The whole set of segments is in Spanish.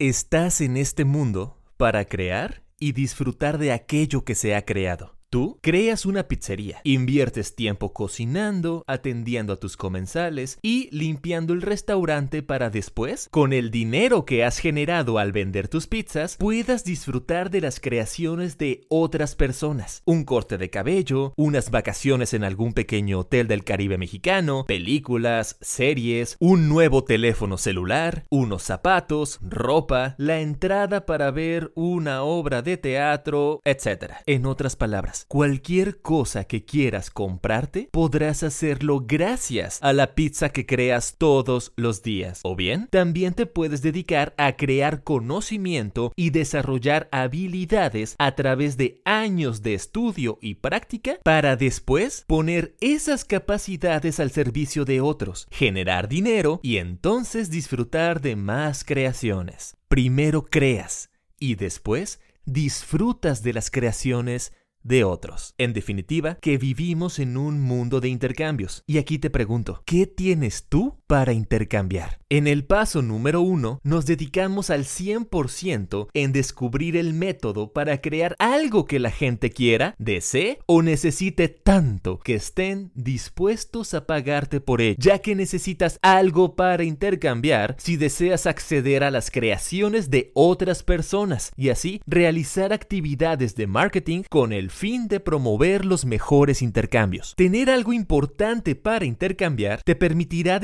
Estás en este mundo para crear y disfrutar de aquello que se ha creado. Tú creas una pizzería, inviertes tiempo cocinando, atendiendo a tus comensales y limpiando el restaurante para después, con el dinero que has generado al vender tus pizzas, puedas disfrutar de las creaciones de otras personas. Un corte de cabello, unas vacaciones en algún pequeño hotel del Caribe mexicano, películas, series, un nuevo teléfono celular, unos zapatos, ropa, la entrada para ver una obra de teatro, etc. En otras palabras, cualquier cosa que quieras comprarte, podrás hacerlo gracias a la pizza que creas todos los días. O bien, también te puedes dedicar a crear conocimiento y desarrollar habilidades a través de años de estudio y práctica para después poner esas capacidades al servicio de otros, generar dinero y entonces disfrutar de más creaciones. Primero creas y después disfrutas de las creaciones de otros. En definitiva, que vivimos en un mundo de intercambios. Y aquí te pregunto, ¿qué tienes tú para intercambiar? En el paso número uno, nos dedicamos al 100% en descubrir el método para crear algo que la gente quiera, desee o necesite tanto que estén dispuestos a pagarte por ello, ya que necesitas algo para intercambiar si deseas acceder a las creaciones de otras personas y así realizar actividades de marketing con el fin de promover los mejores intercambios. Tener algo importante para intercambiar te permitirá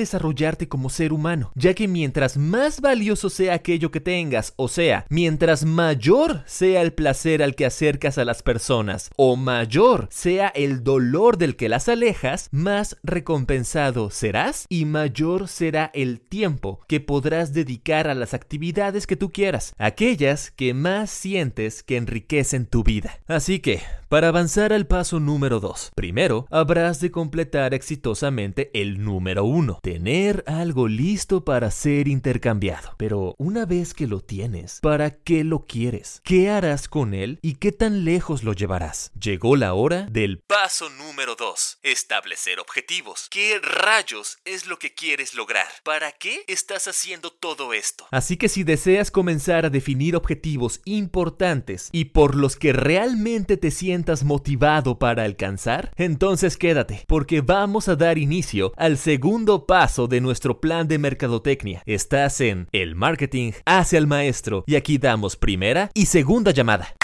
como ser humano, ya que mientras más valioso sea aquello que tengas, o sea, mientras mayor sea el placer al que acercas a las personas, o mayor sea el dolor del que las alejas, más recompensado serás y mayor será el tiempo que podrás dedicar a las actividades que tú quieras, aquellas que más sientes que enriquecen tu vida. Así que, para avanzar al paso número 2, primero habrás de completar exitosamente el número 1, tener algo listo para ser intercambiado. Pero una vez que lo tienes, ¿para qué lo quieres? ¿Qué harás con él y qué tan lejos lo llevarás? Llegó la hora del paso número 2, establecer objetivos. ¿Qué rayos es lo que quieres lograr? ¿Para qué estás haciendo todo esto? Así que si deseas comenzar a definir objetivos importantes y por los que realmente te sientes motivado para alcanzar? Entonces quédate, porque vamos a dar inicio al segundo paso de nuestro plan de mercadotecnia. Estás en El Marketing hacia el Maestro y aquí damos primera y segunda llamada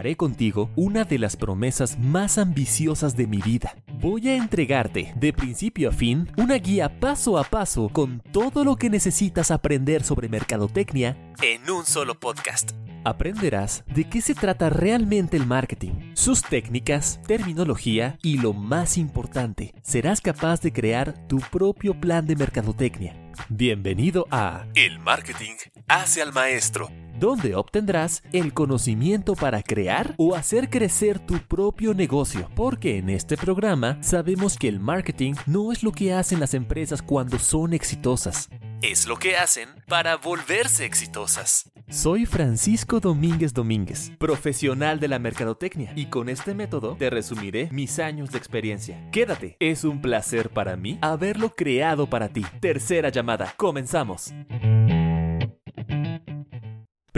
haré contigo una de las promesas más ambiciosas de mi vida. Voy a entregarte, de principio a fin, una guía paso a paso con todo lo que necesitas aprender sobre mercadotecnia en un solo podcast aprenderás de qué se trata realmente el marketing, sus técnicas, terminología y lo más importante, serás capaz de crear tu propio plan de mercadotecnia. Bienvenido a El Marketing hace al maestro, donde obtendrás el conocimiento para crear o hacer crecer tu propio negocio, porque en este programa sabemos que el marketing no es lo que hacen las empresas cuando son exitosas, es lo que hacen para volverse exitosas. Soy Francisco Domínguez Domínguez, profesional de la mercadotecnia, y con este método te resumiré mis años de experiencia. Quédate, es un placer para mí haberlo creado para ti. Tercera llamada, comenzamos.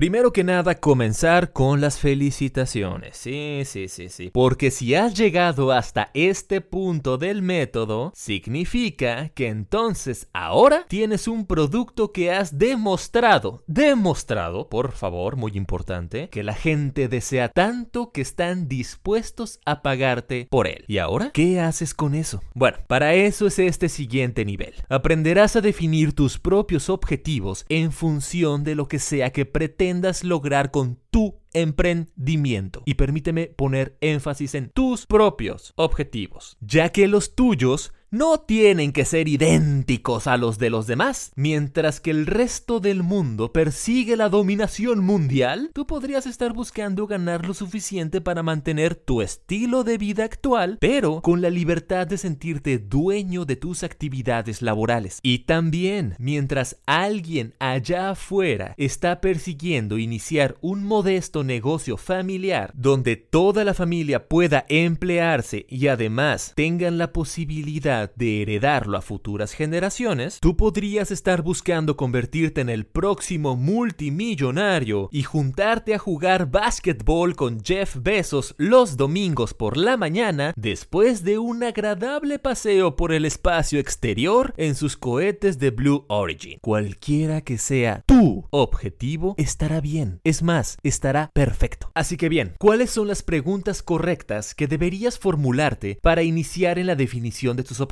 Primero que nada, comenzar con las felicitaciones. Sí, sí, sí, sí. Porque si has llegado hasta este punto del método, significa que entonces ahora tienes un producto que has demostrado, demostrado, por favor, muy importante, que la gente desea tanto que están dispuestos a pagarte por él. ¿Y ahora? ¿Qué haces con eso? Bueno, para eso es este siguiente nivel. Aprenderás a definir tus propios objetivos en función de lo que sea que pretendas lograr con tu emprendimiento. Y permíteme poner énfasis en tus propios objetivos, ya que los tuyos no tienen que ser idénticos a los de los demás. Mientras que el resto del mundo persigue la dominación mundial, tú podrías estar buscando ganar lo suficiente para mantener tu estilo de vida actual, pero con la libertad de sentirte dueño de tus actividades laborales. Y también, mientras alguien allá afuera está persiguiendo iniciar un modesto negocio familiar donde toda la familia pueda emplearse y además tengan la posibilidad de heredarlo a futuras generaciones, tú podrías estar buscando convertirte en el próximo multimillonario y juntarte a jugar básquetbol con Jeff Bezos los domingos por la mañana después de un agradable paseo por el espacio exterior en sus cohetes de Blue Origin. Cualquiera que sea tu objetivo, estará bien. Es más, estará perfecto. Así que bien, ¿cuáles son las preguntas correctas que deberías formularte para iniciar en la definición de tus objetivos?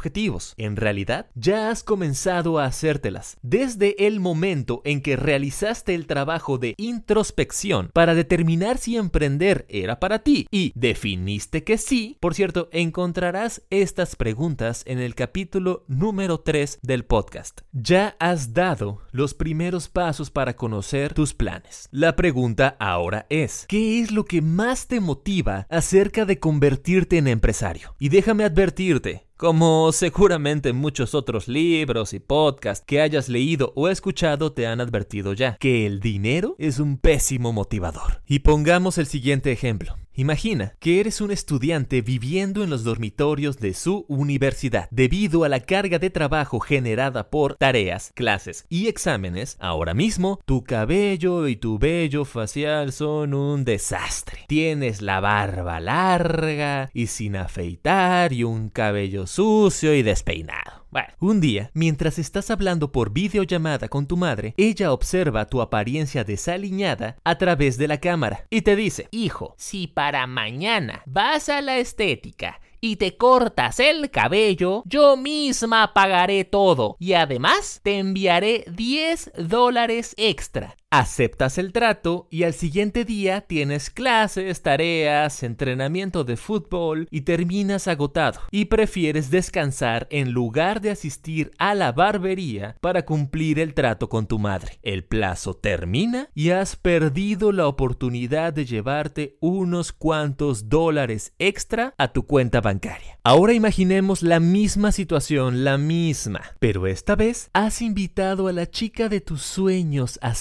En realidad, ya has comenzado a hacértelas desde el momento en que realizaste el trabajo de introspección para determinar si emprender era para ti y definiste que sí. Por cierto, encontrarás estas preguntas en el capítulo número 3 del podcast. Ya has dado los primeros pasos para conocer tus planes. La pregunta ahora es, ¿qué es lo que más te motiva acerca de convertirte en empresario? Y déjame advertirte, como seguramente muchos otros libros y podcasts que hayas leído o escuchado te han advertido ya, que el dinero es un pésimo motivador. Y pongamos el siguiente ejemplo. Imagina que eres un estudiante viviendo en los dormitorios de su universidad. Debido a la carga de trabajo generada por tareas, clases y exámenes, ahora mismo tu cabello y tu vello facial son un desastre. Tienes la barba larga y sin afeitar y un cabello sucio y despeinado. Un día, mientras estás hablando por videollamada con tu madre, ella observa tu apariencia desaliñada a través de la cámara y te dice, hijo, si para mañana vas a la estética y te cortas el cabello, yo misma pagaré todo y además te enviaré 10 dólares extra. Aceptas el trato y al siguiente día tienes clases, tareas, entrenamiento de fútbol y terminas agotado y prefieres descansar en lugar de asistir a la barbería para cumplir el trato con tu madre. El plazo termina y has perdido la oportunidad de llevarte unos cuantos dólares extra a tu cuenta bancaria. Ahora imaginemos la misma situación, la misma, pero esta vez has invitado a la chica de tus sueños a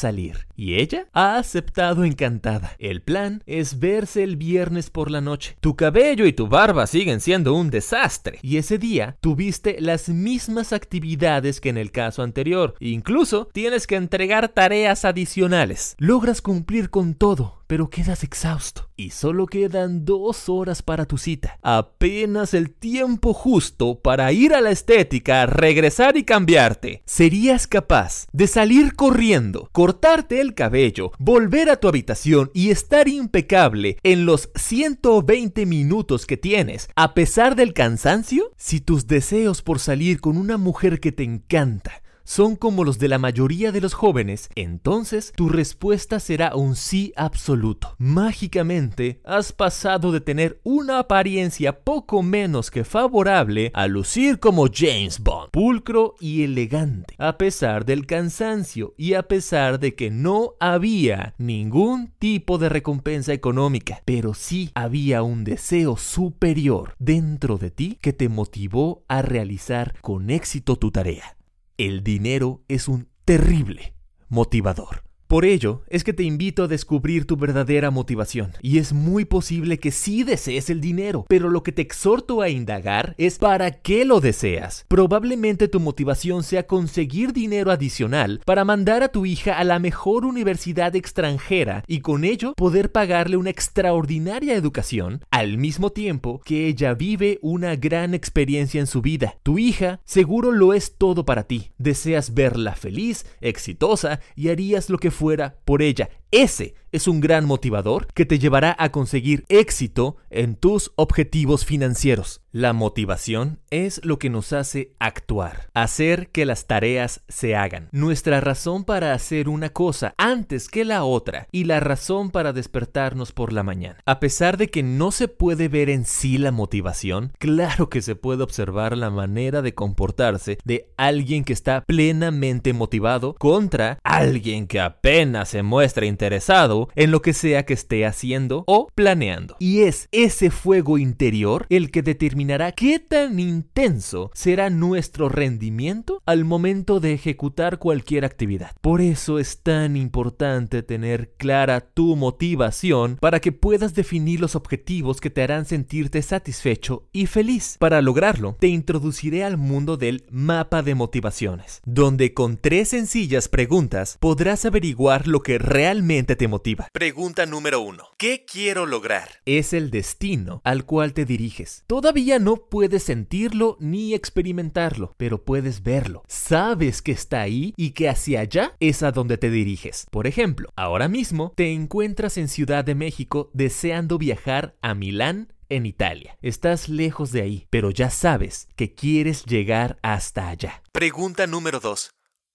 y ella ha aceptado encantada. El plan es verse el viernes por la noche. Tu cabello y tu barba siguen siendo un desastre. Y ese día tuviste las mismas actividades que en el caso anterior. Incluso tienes que entregar tareas adicionales. Logras cumplir con todo pero quedas exhausto y solo quedan dos horas para tu cita. Apenas el tiempo justo para ir a la estética, regresar y cambiarte. ¿Serías capaz de salir corriendo, cortarte el cabello, volver a tu habitación y estar impecable en los 120 minutos que tienes, a pesar del cansancio? Si tus deseos por salir con una mujer que te encanta, son como los de la mayoría de los jóvenes, entonces tu respuesta será un sí absoluto. Mágicamente has pasado de tener una apariencia poco menos que favorable a lucir como James Bond, pulcro y elegante, a pesar del cansancio y a pesar de que no había ningún tipo de recompensa económica, pero sí había un deseo superior dentro de ti que te motivó a realizar con éxito tu tarea. El dinero es un terrible motivador. Por ello, es que te invito a descubrir tu verdadera motivación. Y es muy posible que sí desees el dinero, pero lo que te exhorto a indagar es para qué lo deseas. Probablemente tu motivación sea conseguir dinero adicional para mandar a tu hija a la mejor universidad extranjera y con ello poder pagarle una extraordinaria educación, al mismo tiempo que ella vive una gran experiencia en su vida. Tu hija seguro lo es todo para ti. Deseas verla feliz, exitosa y harías lo que fuera por ella. Ese es un gran motivador que te llevará a conseguir éxito en tus objetivos financieros. La motivación es lo que nos hace actuar, hacer que las tareas se hagan. Nuestra razón para hacer una cosa antes que la otra y la razón para despertarnos por la mañana. A pesar de que no se puede ver en sí la motivación, claro que se puede observar la manera de comportarse de alguien que está plenamente motivado contra alguien que apenas se muestra interesado en lo que sea que esté haciendo o planeando. Y es ese fuego interior el que determinará qué tan intenso será nuestro rendimiento al momento de ejecutar cualquier actividad. Por eso es tan importante tener clara tu motivación para que puedas definir los objetivos que te harán sentirte satisfecho y feliz. Para lograrlo, te introduciré al mundo del mapa de motivaciones, donde con tres sencillas preguntas podrás averiguar lo que realmente te motiva. Pregunta número uno. ¿Qué quiero lograr? Es el destino al cual te diriges. Todavía no puedes sentirlo ni experimentarlo, pero puedes verlo. Sabes que está ahí y que hacia allá es a donde te diriges. Por ejemplo, ahora mismo te encuentras en Ciudad de México deseando viajar a Milán en Italia. Estás lejos de ahí, pero ya sabes que quieres llegar hasta allá. Pregunta número 2.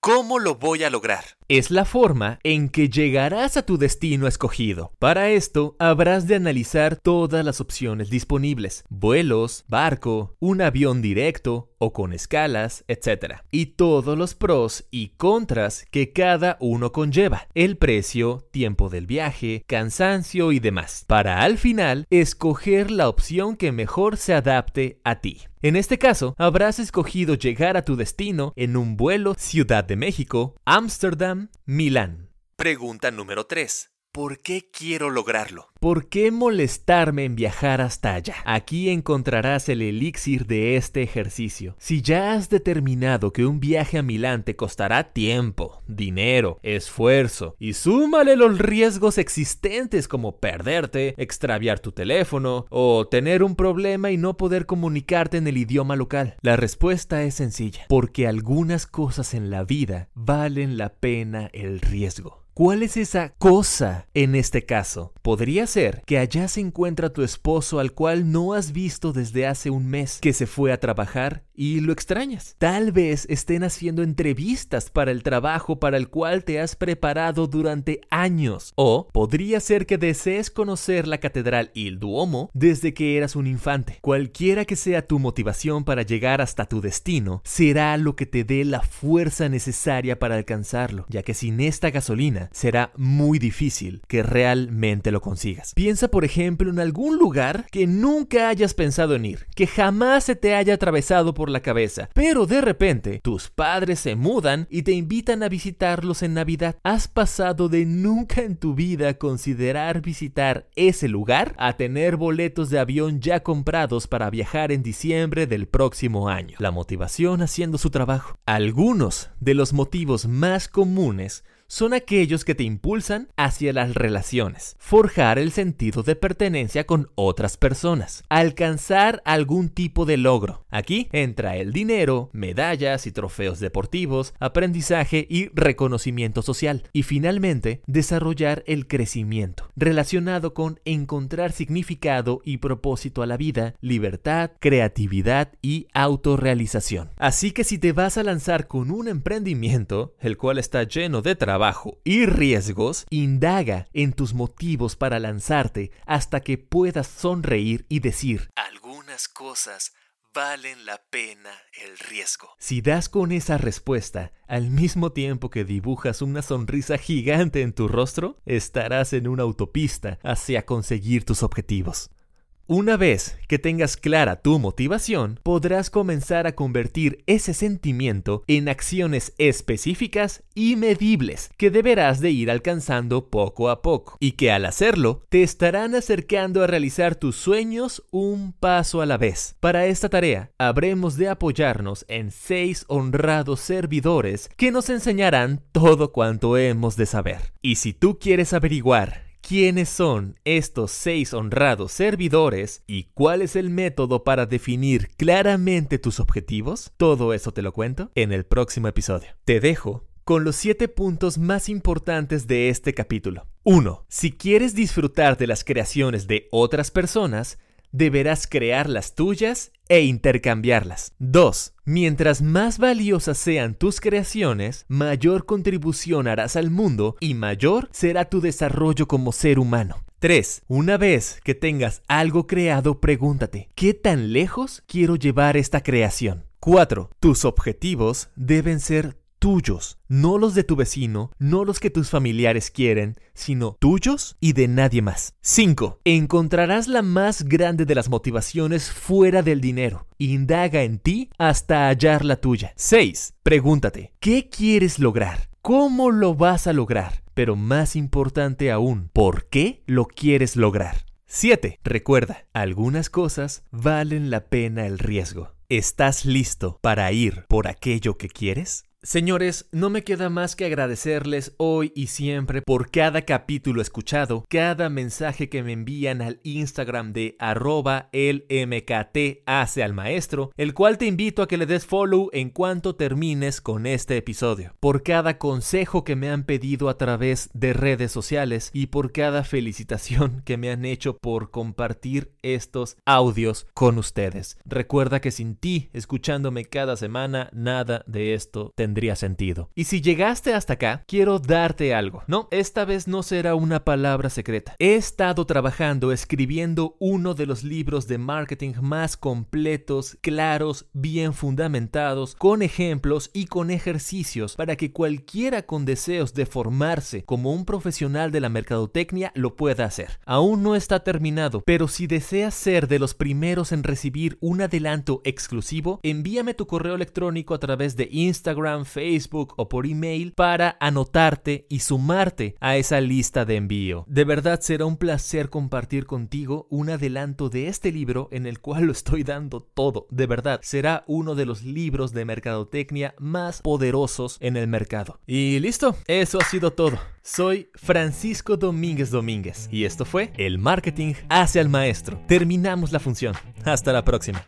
¿Cómo lo voy a lograr? Es la forma en que llegarás a tu destino escogido. Para esto, habrás de analizar todas las opciones disponibles. Vuelos, barco, un avión directo o con escalas, etc. Y todos los pros y contras que cada uno conlleva. El precio, tiempo del viaje, cansancio y demás. Para al final, escoger la opción que mejor se adapte a ti. En este caso, habrás escogido llegar a tu destino en un vuelo Ciudad de México, Ámsterdam, Milán. Pregunta número 3. ¿Por qué quiero lograrlo? ¿Por qué molestarme en viajar hasta allá? Aquí encontrarás el elixir de este ejercicio. Si ya has determinado que un viaje a Milán te costará tiempo, dinero, esfuerzo y súmale los riesgos existentes como perderte, extraviar tu teléfono o tener un problema y no poder comunicarte en el idioma local, la respuesta es sencilla, porque algunas cosas en la vida valen la pena el riesgo. ¿Cuál es esa cosa en este caso? Podría ser que allá se encuentra tu esposo al cual no has visto desde hace un mes, que se fue a trabajar y lo extrañas. Tal vez estén haciendo entrevistas para el trabajo para el cual te has preparado durante años. O podría ser que desees conocer la catedral y el Duomo desde que eras un infante. Cualquiera que sea tu motivación para llegar hasta tu destino, será lo que te dé la fuerza necesaria para alcanzarlo, ya que sin esta gasolina, será muy difícil que realmente lo consigas. Piensa, por ejemplo, en algún lugar que nunca hayas pensado en ir, que jamás se te haya atravesado por la cabeza, pero de repente tus padres se mudan y te invitan a visitarlos en Navidad. ¿Has pasado de nunca en tu vida considerar visitar ese lugar a tener boletos de avión ya comprados para viajar en diciembre del próximo año? La motivación haciendo su trabajo. Algunos de los motivos más comunes son aquellos que te impulsan hacia las relaciones, forjar el sentido de pertenencia con otras personas, alcanzar algún tipo de logro. Aquí entra el dinero, medallas y trofeos deportivos, aprendizaje y reconocimiento social. Y finalmente, desarrollar el crecimiento, relacionado con encontrar significado y propósito a la vida, libertad, creatividad y autorrealización. Así que si te vas a lanzar con un emprendimiento, el cual está lleno de trabajo, y riesgos, indaga en tus motivos para lanzarte hasta que puedas sonreír y decir, algunas cosas valen la pena el riesgo. Si das con esa respuesta al mismo tiempo que dibujas una sonrisa gigante en tu rostro, estarás en una autopista hacia conseguir tus objetivos. Una vez que tengas clara tu motivación, podrás comenzar a convertir ese sentimiento en acciones específicas y medibles que deberás de ir alcanzando poco a poco y que al hacerlo te estarán acercando a realizar tus sueños un paso a la vez. Para esta tarea habremos de apoyarnos en seis honrados servidores que nos enseñarán todo cuanto hemos de saber. Y si tú quieres averiguar quiénes son estos seis honrados servidores y cuál es el método para definir claramente tus objetivos, todo eso te lo cuento en el próximo episodio. Te dejo con los siete puntos más importantes de este capítulo. 1. Si quieres disfrutar de las creaciones de otras personas, deberás crear las tuyas e intercambiarlas. 2. Mientras más valiosas sean tus creaciones, mayor contribución harás al mundo y mayor será tu desarrollo como ser humano. 3. Una vez que tengas algo creado, pregúntate, ¿qué tan lejos quiero llevar esta creación? 4. Tus objetivos deben ser tuyos, no los de tu vecino, no los que tus familiares quieren, sino tuyos y de nadie más. 5. Encontrarás la más grande de las motivaciones fuera del dinero. Indaga en ti hasta hallar la tuya. 6. Pregúntate, ¿qué quieres lograr? ¿Cómo lo vas a lograr? Pero más importante aún, ¿por qué lo quieres lograr? 7. Recuerda, algunas cosas valen la pena el riesgo. ¿Estás listo para ir por aquello que quieres? Señores, no me queda más que agradecerles hoy y siempre por cada capítulo escuchado, cada mensaje que me envían al Instagram de arroba el MKT hace al maestro, el cual te invito a que le des follow en cuanto termines con este episodio, por cada consejo que me han pedido a través de redes sociales y por cada felicitación que me han hecho por compartir estos audios con ustedes. Recuerda que sin ti, escuchándome cada semana, nada de esto tendría tendría sentido. Y si llegaste hasta acá, quiero darte algo. No, esta vez no será una palabra secreta. He estado trabajando escribiendo uno de los libros de marketing más completos, claros, bien fundamentados, con ejemplos y con ejercicios para que cualquiera con deseos de formarse como un profesional de la mercadotecnia lo pueda hacer. Aún no está terminado, pero si deseas ser de los primeros en recibir un adelanto exclusivo, envíame tu correo electrónico a través de Instagram, Facebook o por email para anotarte y sumarte a esa lista de envío. De verdad será un placer compartir contigo un adelanto de este libro en el cual lo estoy dando todo. De verdad, será uno de los libros de mercadotecnia más poderosos en el mercado. Y listo, eso ha sido todo. Soy Francisco Domínguez Domínguez y esto fue El Marketing hacia el Maestro. Terminamos la función. Hasta la próxima.